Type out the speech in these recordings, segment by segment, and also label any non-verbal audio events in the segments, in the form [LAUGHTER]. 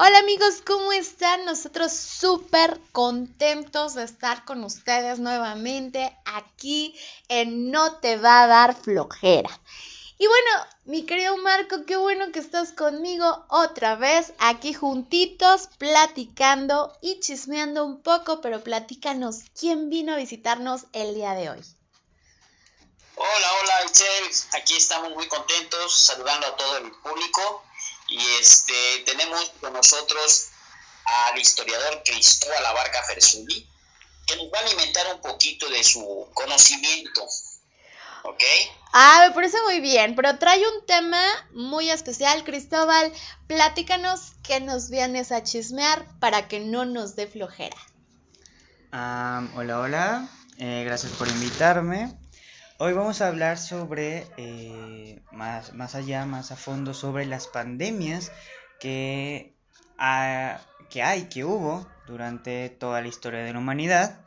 Hola amigos, ¿cómo están? Nosotros súper contentos de estar con ustedes nuevamente aquí en No te va a dar flojera. Y bueno, mi querido Marco, qué bueno que estás conmigo otra vez aquí juntitos, platicando y chismeando un poco, pero platícanos quién vino a visitarnos el día de hoy. Hola, hola, Itzel. Aquí estamos muy contentos, saludando a todo el público. Y este tenemos con nosotros al historiador Cristóbal Abarca Fersuli, que nos va a alimentar un poquito de su conocimiento. ¿Ok? Ah, me parece muy bien, pero trae un tema muy especial, Cristóbal. Platícanos qué nos vienes a chismear para que no nos dé flojera. hola, hola. Eh, gracias por invitarme. Hoy vamos a hablar sobre, eh, más, más allá, más a fondo, sobre las pandemias que, que hay, que hubo durante toda la historia de la humanidad.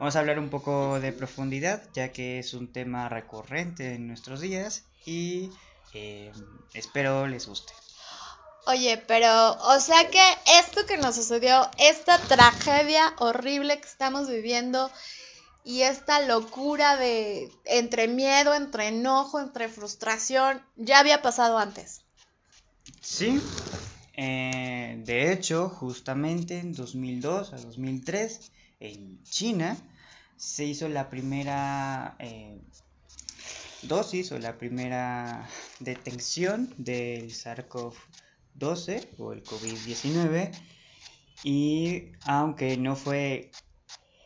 Vamos a hablar un poco de profundidad, ya que es un tema recurrente en nuestros días y eh, espero les guste. Oye, pero, o sea que esto que nos sucedió, esta tragedia horrible que estamos viviendo, y esta locura de entre miedo, entre enojo, entre frustración, ya había pasado antes. Sí, eh, de hecho, justamente en 2002 a 2003, en China, se hizo la primera eh, dosis o la primera detención del SARS-CoV-12 o el COVID-19 y aunque no fue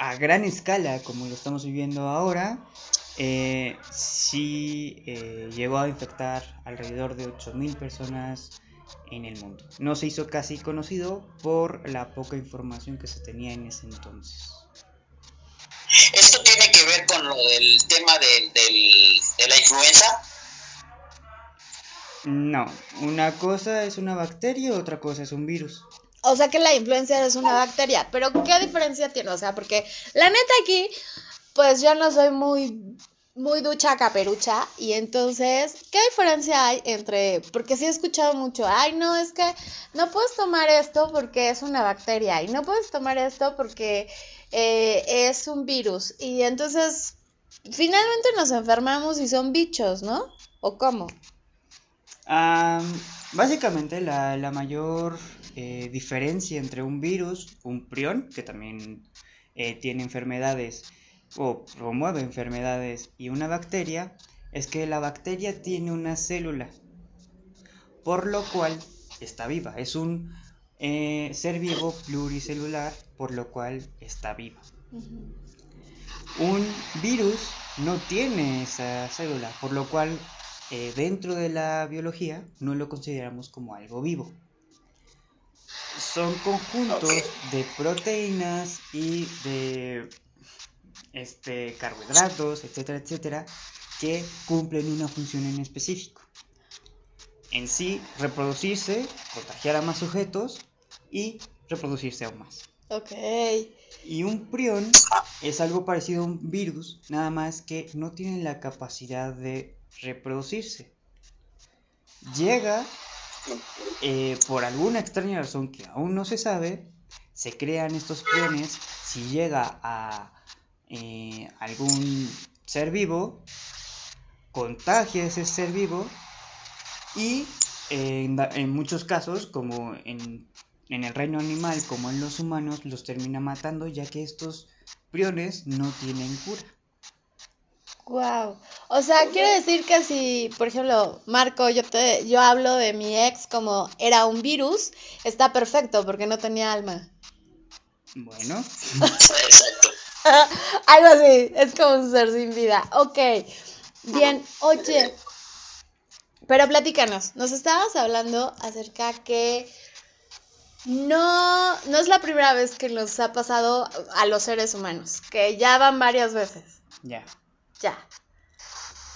a gran escala como lo estamos viviendo ahora, eh, sí eh, llegó a infectar alrededor de 8.000 personas en el mundo. No se hizo casi conocido por la poca información que se tenía en ese entonces. ¿Esto tiene que ver con lo del tema de, de la influenza? No, una cosa es una bacteria, otra cosa es un virus. O sea que la influencia es una bacteria, pero ¿qué diferencia tiene? O sea, porque la neta aquí, pues yo no soy muy, muy ducha caperucha, y entonces, ¿qué diferencia hay entre, porque sí he escuchado mucho, ay, no, es que no puedes tomar esto porque es una bacteria, y no puedes tomar esto porque eh, es un virus, y entonces, finalmente nos enfermamos y son bichos, ¿no? ¿O cómo? básicamente la, la mayor eh, diferencia entre un virus, un prión, que también eh, tiene enfermedades o promueve enfermedades, y una bacteria, es que la bacteria tiene una célula, por lo cual está viva. Es un eh, ser vivo pluricelular, por lo cual está viva. Un virus no tiene esa célula, por lo cual dentro de la biología no lo consideramos como algo vivo son conjuntos de proteínas y de este, carbohidratos, etcétera, etcétera, que cumplen una función en específico. En sí, reproducirse, contagiar a más sujetos y reproducirse aún más. Ok. Y un prión es algo parecido a un virus, nada más que no tiene la capacidad de reproducirse. Llega eh, por alguna extraña razón que aún no se sabe, se crean estos priones si llega a eh, algún ser vivo, contagia ese ser vivo y en, muchos casos, como en el reino animal, como en los humanos, los termina matando ya que estos priones no tienen cura. Wow. O sea, quiere decir que si, por ejemplo, Marco, yo te, yo hablo de mi ex como era un virus, está perfecto porque no tenía alma. Bueno. [LAUGHS] Algo así, es como un ser sin vida. Ok. Bien, oye. Pero platícanos, nos estabas hablando acerca que no, no es la primera vez que nos ha pasado a los seres humanos, que ya van varias veces. Ya. Ya.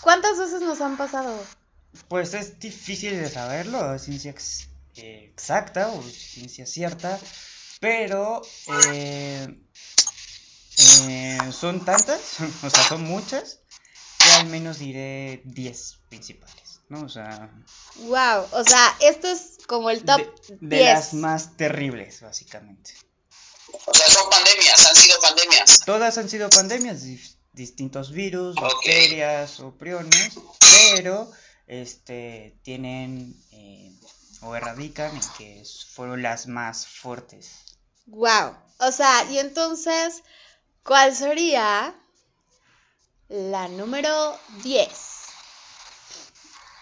¿Cuántas veces nos han pasado? Pues es difícil de saberlo, ciencia exacta o ciencia cierta, pero eh, eh, son tantas, [LAUGHS] o sea, son muchas, que al menos diré 10 principales, ¿no? O sea... Wow, o sea, esto es como el top de, de 10. las más terribles, básicamente. O sea, son pandemias, han sido pandemias. Todas han sido pandemias, distintos virus, bacterias o priones, pero este tienen eh, o erradican en que fueron las más fuertes. Wow. O sea, y entonces, ¿cuál sería la número 10?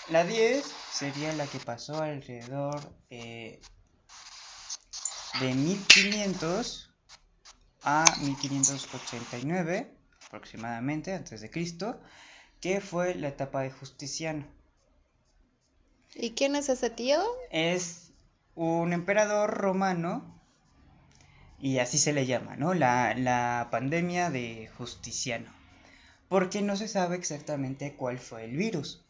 La 10 sería la que pasó alrededor eh, de 1500 a 1589 aproximadamente antes de Cristo, que fue la etapa de Justiciano. ¿Y quién es ese tío? Es un emperador romano y así se le llama, ¿no? La, la pandemia de Justiciano. Porque no se sabe exactamente cuál fue el virus.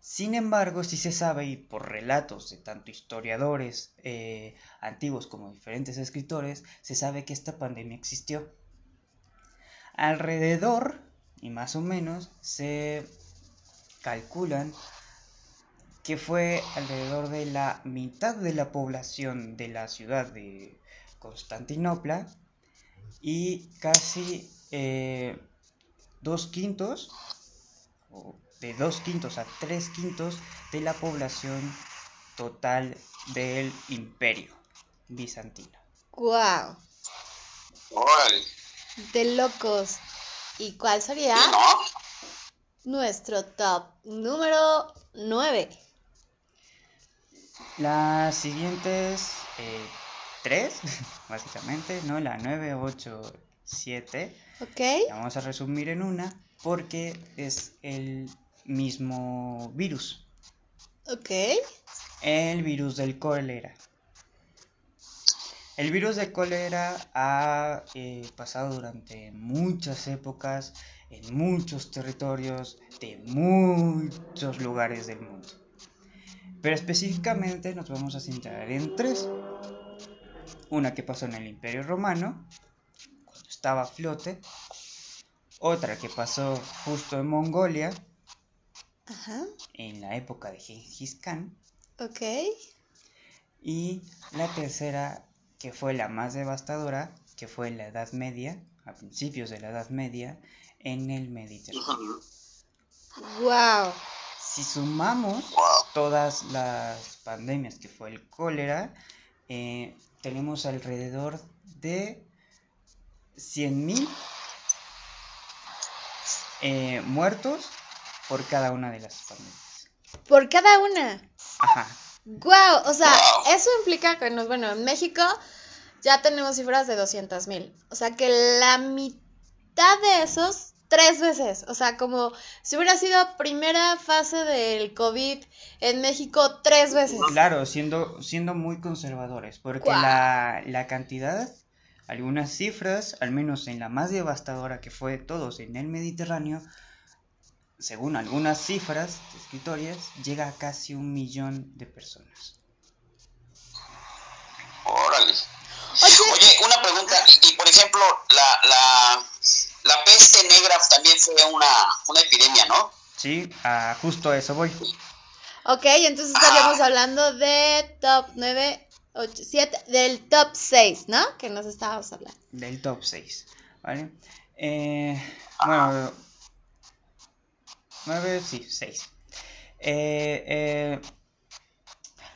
Sin embargo, sí se sabe, y por relatos de tanto historiadores eh, antiguos como diferentes escritores, se sabe que esta pandemia existió. Alrededor, y más o menos, se calculan que fue alrededor de la mitad de la población de la ciudad de Constantinopla y casi eh, dos quintos, o de dos quintos a tres quintos de la población total del imperio bizantino. Wow. De locos. ¿Y cuál sería nuestro top número 9? Las siguientes eh, tres, [LAUGHS] básicamente, ¿no? La 9, 8, 7. ¿Ok? La vamos a resumir en una porque es el mismo virus. ¿Ok? El virus del cólera. El virus del cólera ha eh, pasado durante muchas épocas, en muchos territorios, de muchos lugares del mundo. Pero específicamente nos vamos a centrar en tres. Una que pasó en el Imperio Romano, cuando estaba a flote. Otra que pasó justo en Mongolia, Ajá. en la época de Gengis Khan. ¿Ok? Y la tercera, que fue la más devastadora, que fue en la Edad Media, a principios de la Edad Media, en el Mediterráneo. Wow. Si sumamos todas las pandemias que fue el cólera, eh, tenemos alrededor de 100.000 eh, muertos por cada una de las pandemias. Por cada una. Ajá. Wow. O sea, Wow. eso implica que, nos, bueno, en México ya tenemos cifras de 200 mil. O sea, que la mitad de esos, tres veces. O sea, como si hubiera sido primera fase del COVID en México, tres veces. Claro, siendo, siendo muy conservadores, porque Guau. la, la cantidad, algunas cifras, al menos en la más devastadora que fue todos en el Mediterráneo, según algunas cifras de escritorias, llega a casi un millón de personas. Órale. Oye, Oye, una pregunta, y, y, por ejemplo, la, la, la peste negra también fue una, una epidemia, ¿no? Sí, a justo a eso voy. ok, entonces estaríamos hablando de top 9, 8, 7, del top 6, ¿no? Que nos estábamos hablando. Del top 6, ¿vale? Eh, bueno, 9, sí, 6. Eh, eh,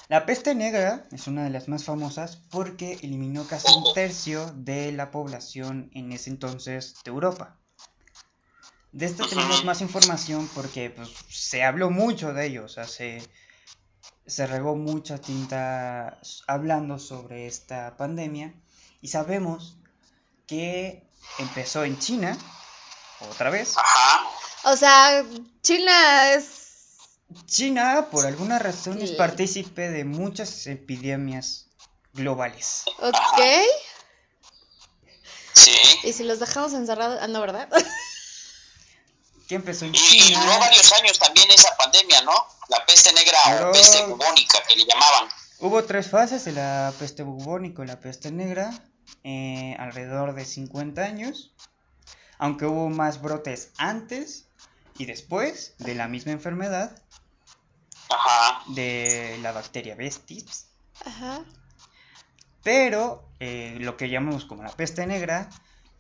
la peste negra es una de las más famosas porque eliminó casi un tercio de la población en ese entonces de Europa. De esto tenemos más información porque pues, se habló mucho de ello, o sea, se, se regó mucha tinta hablando sobre esta pandemia y sabemos que empezó en China, otra vez. Ajá. O sea, China es... China, por alguna razón, es Sí. partícipe de muchas epidemias globales. Ok. Sí. Y si los dejamos encerrados... Ah, no, ¿verdad? [LAUGHS] Que empezó en Y, y China. duró varios años también esa pandemia, ¿no? La peste negra Duró- o peste bubónica que le llamaban. Hubo tres fases de la peste bubónica y la peste negra, eh, alrededor de 50 años, aunque hubo más brotes antes y después de la misma enfermedad. Ajá. de la bacteria Vestis, Ajá. pero eh, lo que llamamos como la peste negra,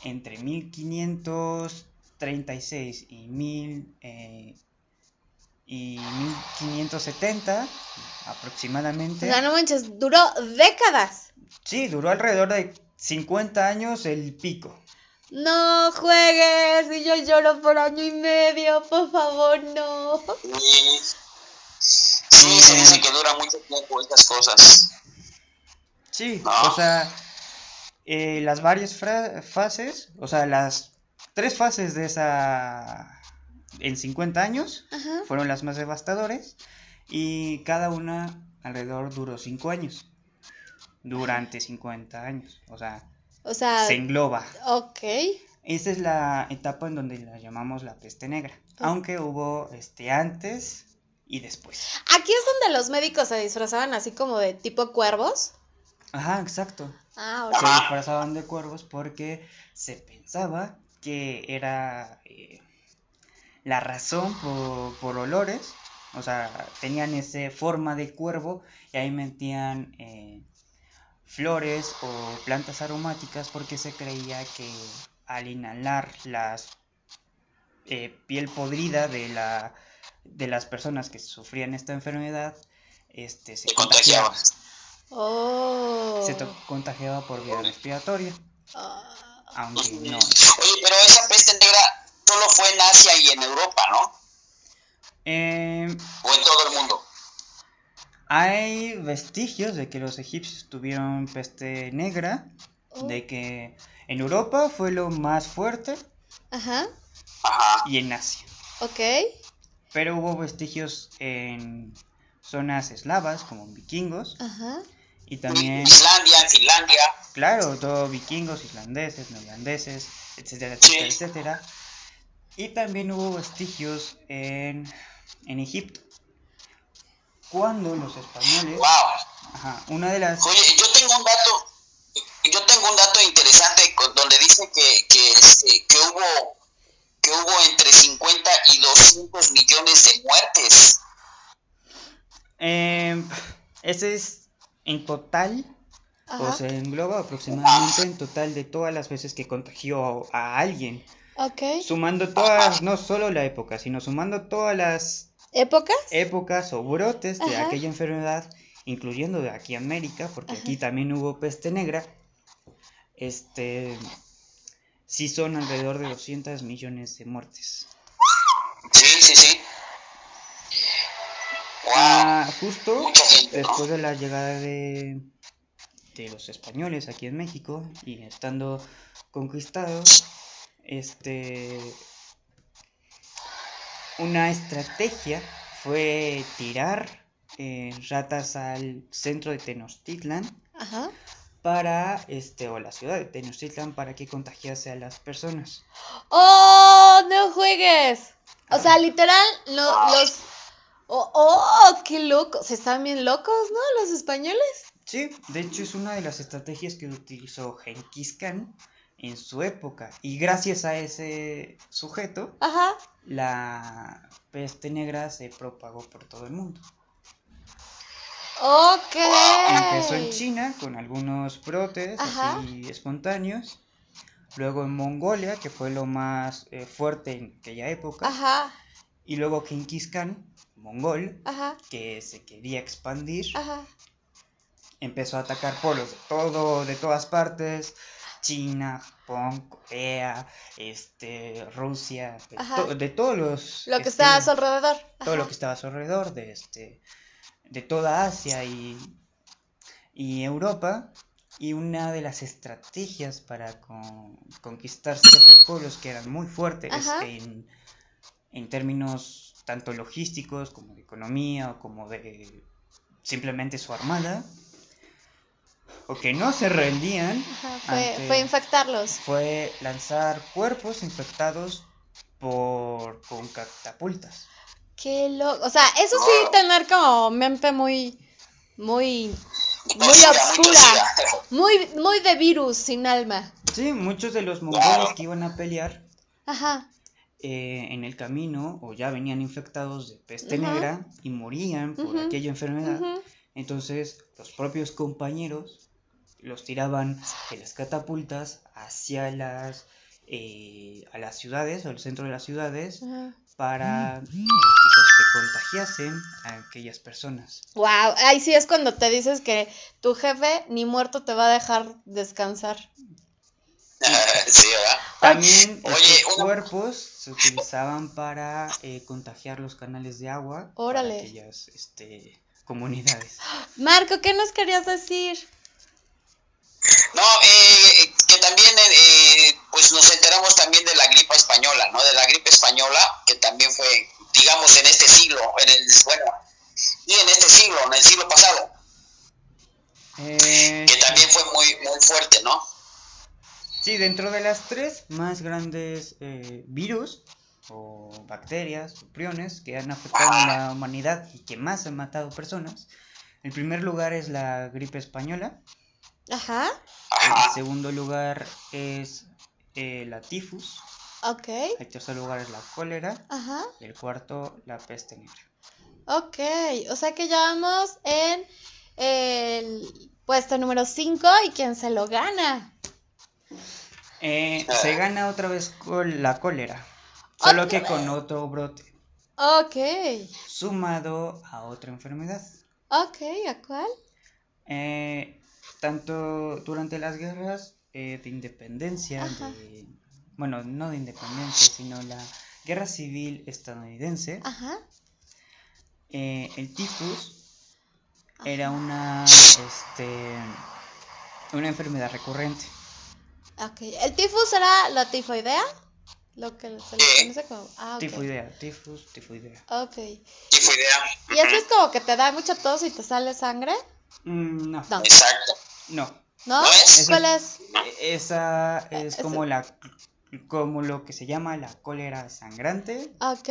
entre 1536 y, mil, eh, y 1570 O aproximadamente, sea, no manches, duró décadas. sí, duró alrededor de 50 años el pico. No juegues y yo lloro por año y medio, por favor, no. Sí, sí, se dice que dura mucho tiempo estas cosas. Sí, No. o sea, eh, las varias fases, o sea, las tres fases de esa en 50 años Ajá. fueron las más devastadoras y cada una alrededor duró 5 años. Durante 50 años, o sea, O sea, se engloba. ok. Esa es la etapa en donde la llamamos la peste negra, aunque hubo este antes y después. Aquí es donde los médicos se disfrazaban así como de tipo cuervos. Ajá, exacto. Ah, se disfrazaban de cuervos porque se pensaba que era eh, la razón por, por olores, o sea, tenían esa forma de cuervo y ahí metían eh, flores o plantas aromáticas porque se creía que al inhalar las eh, piel podrida de la de las personas que sufrían esta enfermedad este se contagiaba. Oh. se contagiaba por vía respiratoria, Ah, aunque no. Oye, pero esa peste negra solo fue en Asia y en Europa, ¿no? Eh, O en todo el mundo. Hay vestigios de que los egipcios tuvieron peste negra, Oh. de que en Europa fue lo más fuerte Ajá. Y en Asia. Ok. Pero hubo vestigios en zonas eslavas, como en vikingos, Ajá. y también, Islandia, en Finlandia. claro, todo vikingos, islandeses, neerlandeses, etcétera, Sí. etcétera, etcétera. Y también hubo vestigios en, en Egipto. Cuando los españoles, Wow. ajá, una de las Oye, yo tengo un dato, yo tengo un dato interesante con- donde dice que, que, este, que hubo que hubo entre 50 y 200 millones de muertes. Eh, ese es en total, Ajá. o se engloba aproximadamente en total de todas las veces que contagió a alguien. ok. Sumando todas, no solo la época, sino sumando todas las ¿Épocas? épocas o brotes de Ajá. aquella enfermedad, incluyendo de aquí a América, porque aquí también hubo peste negra. Este, sí son alrededor de 200 millones de muertes. Sí, sí, sí. Wow. Ah, justo después de la llegada de, de los españoles aquí en México y estando conquistados, este, una estrategia fue tirar eh, ratas al centro de Tenochtitlan Ajá. para, este, o la ciudad de Tenochtitlan para que contagiase a las personas. ¡Oh! ¡No juegues! O sea, literal, lo- los. ¡Oh! oh, ¡Qué locos! Están bien locos, ¿no? Los españoles. Sí, de hecho es una de las estrategias que utilizó Genghis Khan en su época y gracias a ese sujeto Ajá. la peste negra se propagó por todo el mundo. Ok. Empezó en China con algunos brotes Ajá. así espontáneos, luego en Mongolia que fue lo más eh, fuerte en aquella época Ajá. y luego Genghis Khan, mongol, Ajá. que se quería expandir, empezó a atacar pueblos de todo, de todas partes, China, Japón, Corea, este, Rusia, de, Ajá. to- de todos los Lo que este, está a su alrededor. todo lo que estaba a su alrededor, de este, de toda Asia y, y Europa, y una de las estrategias para con- conquistar ciertos pueblos que eran muy fuertes Ajá. en, en términos tanto logísticos como de economía o como de simplemente su armada, o que no se rendían, Ajá, Fue, ante- fue infectarlos. fue lanzar cuerpos infectados por con catapultas. Qué loco. O sea, eso sí, tener como mente muy. Muy. Muy oscura. Muy, muy de virus, sin alma. Sí, muchos de los mongoles que iban a pelear Ajá. eh, en el camino o ya venían infectados de peste negra y morían por aquella enfermedad. Ujú. Entonces los propios compañeros los tiraban de las catapultas hacia las, eh, a las ciudades, al centro de las ciudades, Ajá. para eh, que se contagiasen a aquellas personas. Wow, ahí sí es cuando te dices que tu jefe ni muerto te va a dejar descansar. [LAUGHS] sí, ¿verdad? También Oye, estos una- cuerpos se utilizaban para eh, contagiar los canales de agua Órale. para aquellas este, comunidades. Marco, ¿qué nos querías decir? No, eh, que también, eh, pues nos enteramos también de la gripe española, ¿no? De la gripe española, que también fue, digamos, en este siglo, en el, bueno, y en este siglo, en el siglo pasado, Eh, que también fue muy, muy fuerte, ¿no? Sí, dentro de las tres más grandes eh, virus o bacterias o priones que han afectado a la humanidad y que más han matado personas, el primer lugar es la gripe española, Ajá, el segundo lugar es eh, la tifus, ok, el tercer lugar es la cólera. Ajá, y el cuarto la peste negra. ok. O sea que ya vamos en el puesto número 5 y quién se lo gana. Eh, se gana otra vez con la cólera, solo que con otro brote, Ok, sumado a otra enfermedad. ok, ¿a cuál? Eh, tanto durante las guerras eh, de independencia, de, bueno, no de independencia, sino la guerra civil estadounidense, Ajá, eh, el tifus era una, este, una enfermedad recurrente. ok. ¿El tifus era la tifoidea? Lo que se le conoce como... Ah, ok. Tifoidea, tifus, tifoidea. Ok. Y fue idea. ¿Y eso es como que te da mucha tos y te sale sangre? Mm, no, No. Exacto. no. ¿No? ¿No es? ¿Cuál es? Esa es como la, como lo que se llama la cólera sangrante, Ok.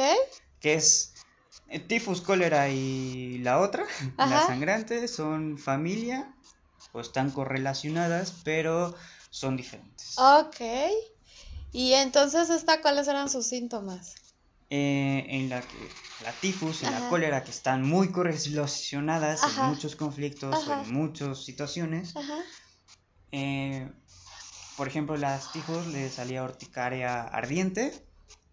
que es eh, tifus, cólera y la otra, [LAUGHS] la sangrante, son familia o están correlacionadas, pero son diferentes. Ok. Y entonces, esta, ¿cuáles eran sus síntomas? Eh, en la que la tifus y Ajá. la cólera, que están muy correlacionadas Ajá. en muchos conflictos o Ajá. en muchas situaciones, Ajá. eh, por ejemplo, las tifus le salía urticaria ardiente.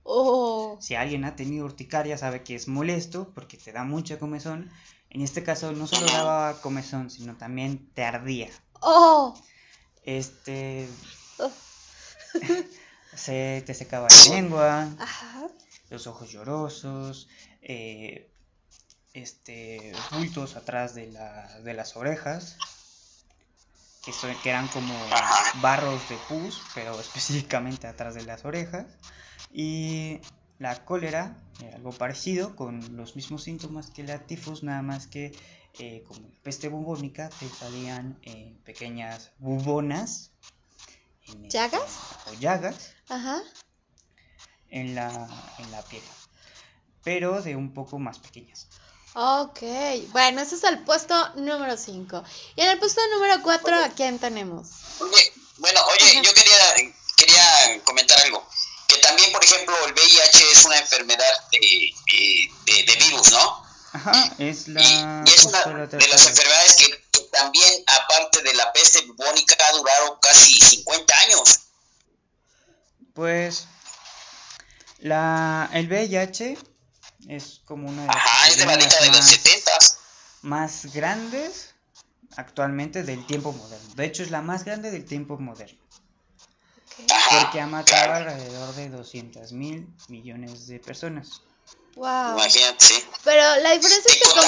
Oh. Si alguien ha tenido urticaria sabe que es molesto porque te da mucha comezón. En este caso no solo daba comezón, sino también te ardía. Oh. Este Oh. [LAUGHS] se te secaba la lengua, Ajá. los ojos llorosos, eh, este bultos atrás de, la- de las orejas, que, son- que eran como barros de pus, pero [LAUGHS] específicamente atrás de las orejas. Y la cólera, eh, algo parecido, con los mismos síntomas que la tifus, nada más que eh, como la peste bubónica, te salían eh, pequeñas bubonas. En ¿Llagas? o llagas Ajá. en la, en la piel, pero de un poco más pequeñas. Ok. Bueno, ese es el puesto número 5. Y en el puesto número 4, ¿a quién tenemos? Oye, bueno, oye, yo quería, quería comentar algo. Que también, por ejemplo, el VIH es una enfermedad de, de- de- virus, ¿no? Ajá, es la, Y, y es una justo la de las enfermedades que también, aparte de la peste bubónica, ha durado casi 50 años. Pues la, el VIH es como una de las Ajá, es de la epidemias década de los más, 70. más grandes actualmente del tiempo moderno. De hecho, es la más grande del tiempo moderno, porque ha matado alrededor de 200 mil millones de personas. Wow. Imagínate, sí. Pero la diferencia es que como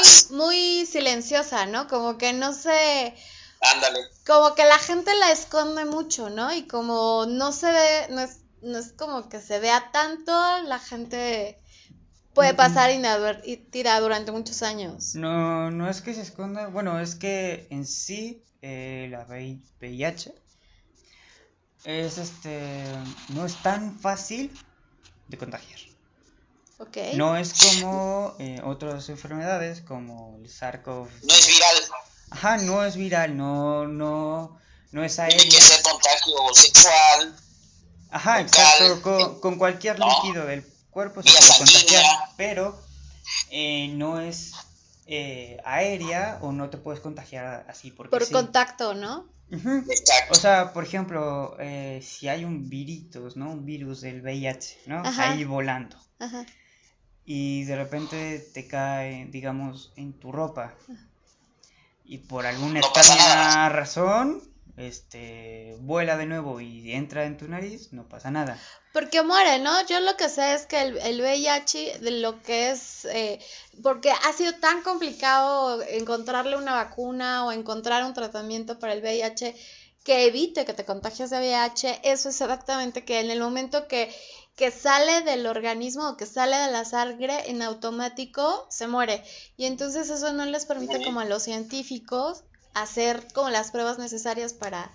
es muy, muy silenciosa, ¿no? Como que no se... Ándale. Como que la gente la esconde mucho, ¿no? Y como no se ve, no es, no es como que se vea tanto, la gente puede pasar inadvertida durante muchos años. No, no es que se esconda, bueno, es que en sí eh, la VI- VIH es este, no es tan fácil de contagiar. No es como eh, otras enfermedades como el SARS-CoV. No es viral. Ajá, no es viral, no, no, no es Tiene aéreo. que ser contagio sexual. Ajá, exacto, con, con cualquier ¿no? líquido del cuerpo se puede contagiar, pero eh, no es eh, aérea o no te puedes contagiar así porque Por sí. contacto, ¿no? Exacto. O sea, por ejemplo, eh, si hay un viritos, ¿no? Un virus del VIH, ¿no? Ajá. Ahí volando. Ajá. Y de repente te cae, digamos, en tu ropa. Y por alguna No extraña razón, este, vuela de nuevo y entra en tu nariz, no pasa nada. Porque muere, ¿no? Yo lo que sé es que el, el VIH, de lo que es, eh, porque ha sido tan complicado encontrarle una vacuna o encontrar un tratamiento para el VIH que evite que te contagies de VIH, eso es exactamente que en el momento que, que sale del organismo o que sale de la sangre, en automático se muere. Y entonces eso no les permite como a los científicos hacer como las pruebas necesarias para,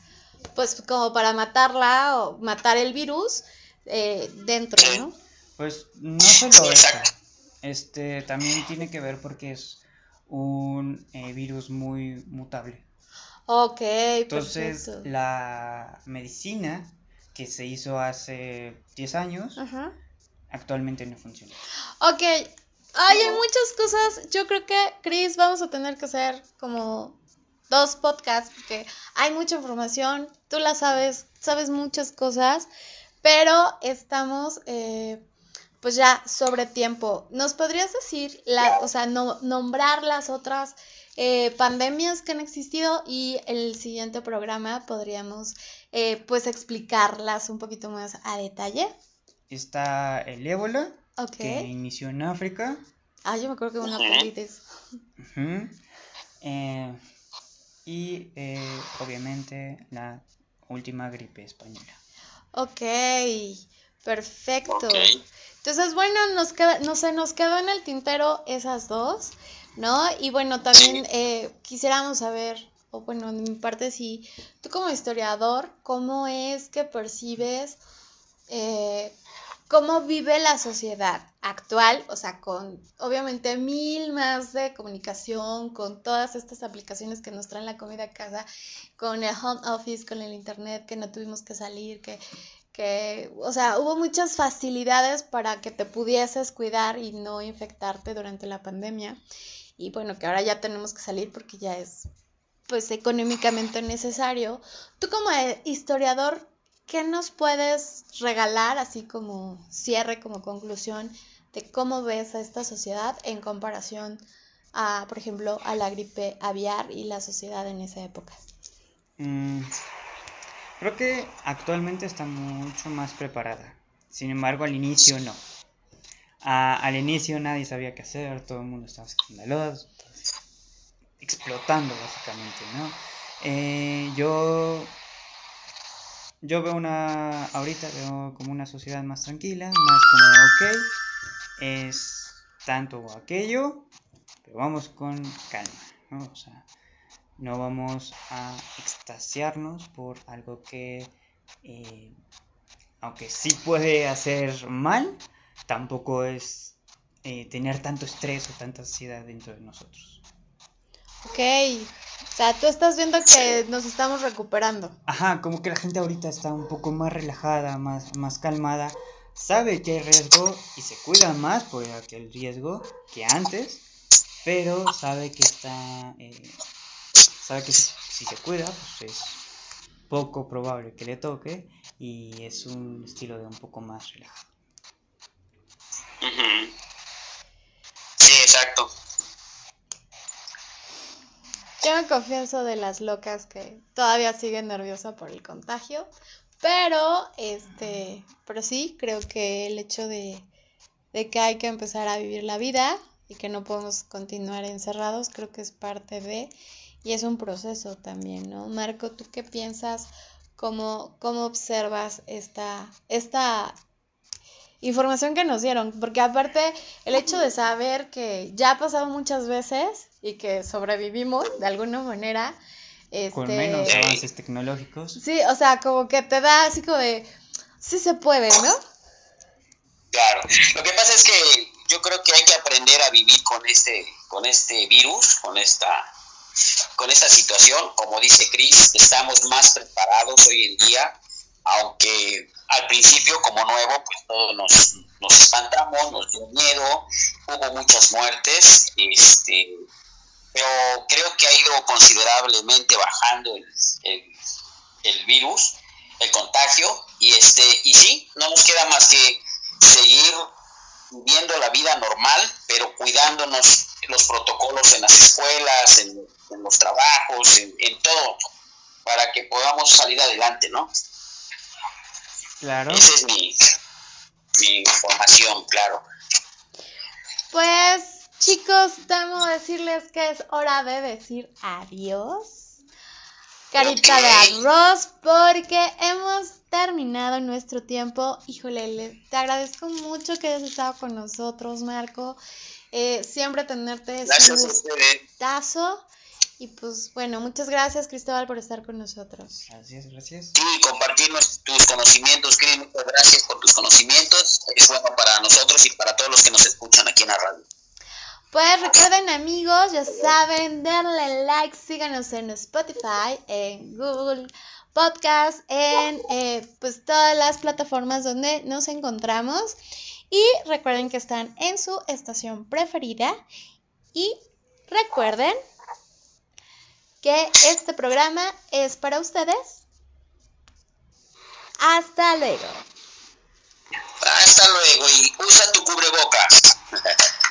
pues como para matarla o matar el virus eh, dentro. ¿no? Pues no solo eso, Exacto. este, también tiene que ver porque es un eh, virus muy mutable. Ok, Entonces, perfecto. la medicina que se hizo hace 10 años Ajá. actualmente no funciona. Ok, ay, hay muchas cosas. Yo creo que, Chris, vamos a tener que hacer como dos podcasts porque hay mucha información. Tú la sabes, sabes muchas cosas, pero estamos, eh, pues ya sobre tiempo. ¿Nos podrías decir, la, o sea, no, nombrar las otras eh, pandemias que han existido y el siguiente programa podríamos, eh, pues, explicarlas un poquito más a detalle? Está el ébola, que inició en África. Ah, yo me acuerdo que una colitis. Ujú. Eh, y eh, obviamente la última gripe española. Ok, perfecto. Entonces, bueno, nos queda, no sé, nos quedó en el tintero esas dos, ¿no? Y bueno, también eh, quisiéramos saber, o bueno, de mi parte, si tú como historiador, ¿cómo es que percibes eh, cómo vive la sociedad actual? O sea, con obviamente mil más de comunicación, con todas estas aplicaciones que nos traen la comida a casa, con el home office, con el internet, que no tuvimos que salir, que que, o sea, hubo muchas facilidades para que te pudieses cuidar y no infectarte durante la pandemia. Y bueno, que ahora ya tenemos que salir porque ya es, pues, económicamente necesario. Tú como eh, historiador, ¿qué nos puedes regalar así como cierre, como conclusión de cómo ves a esta sociedad en comparación a, por ejemplo, a la gripe aviar y la sociedad en esa época? Mm, creo que actualmente está mucho más preparada. Sin embargo, al inicio no. Al inicio nadie sabía qué hacer, todo el mundo estaba escandaloso, explotando básicamente, ¿no? Eh, yo, yo veo una, ahorita veo como una sociedad más tranquila, más como, ok, es tanto o aquello, pero vamos con calma, ¿no? O sea, no vamos a extasiarnos por algo que, eh, aunque sí puede hacer mal, tampoco es eh, tener tanto estrés o tanta ansiedad dentro de nosotros. Ok, o sea, tú estás viendo que nos estamos recuperando. Ajá, como que la gente ahorita está un poco más relajada, más, más calmada, sabe que hay riesgo y se cuida más por aquel riesgo que antes, pero sabe que está, eh, sabe que si, si se cuida, pues es poco probable que le toque y es un estilo de un poco más relajado. Sí, exacto. Yo me confieso de las locas que todavía siguen nerviosa por el contagio, pero este, pero sí, creo que el hecho de, de que hay que empezar a vivir la vida y que no podemos continuar encerrados, creo que es parte de, y es un proceso también, ¿no? Marco, ¿tú qué piensas? ¿Cómo, cómo observas esta, esta información que nos dieron? Porque aparte, el hecho de saber que ya ha pasado muchas veces y que sobrevivimos de alguna manera, este... Con menos avances tecnológicos. Sí, o sea, como que te da así como de, sí se puede, ¿no? Claro. Lo que pasa es que yo creo que hay que aprender a vivir con este, con este virus, con esta, con esta situación. Como dice Chris, estamos más preparados hoy en día. Aunque al principio como nuevo, pues todos nos, nos espantamos, nos dio miedo, hubo muchas muertes, este, pero creo que ha ido considerablemente bajando el, el, virus, el contagio, y este, y sí, no nos queda más que seguir viviendo la vida normal, pero cuidándonos los protocolos en las escuelas, en, los trabajos, en, en, todo, para que podamos salir adelante, ¿no? Claro. Esa es mi, mi información, claro. Pues chicos, tengo que decirles que es hora de decir adiós. Carita de arroz, porque hemos terminado nuestro tiempo. Híjole, te agradezco mucho que hayas estado con nosotros, Marco. Eh, siempre tenerte es un gustazo. Y pues bueno, muchas gracias Cristóbal por estar con nosotros. Gracias, gracias. Sí, compartir tus conocimientos, Cris, muchas gracias por tus conocimientos. Es bueno para nosotros y para todos los que nos escuchan aquí en la radio. Pues recuerden amigos, ya saben, denle like, síganos en Spotify, en Google Podcast, en eh, pues todas las plataformas donde nos encontramos. Y recuerden que están en su estación preferida. Y recuerden que este programa es para ustedes. Hasta luego. Hasta luego y usa tu cubrebocas. [LAUGHS]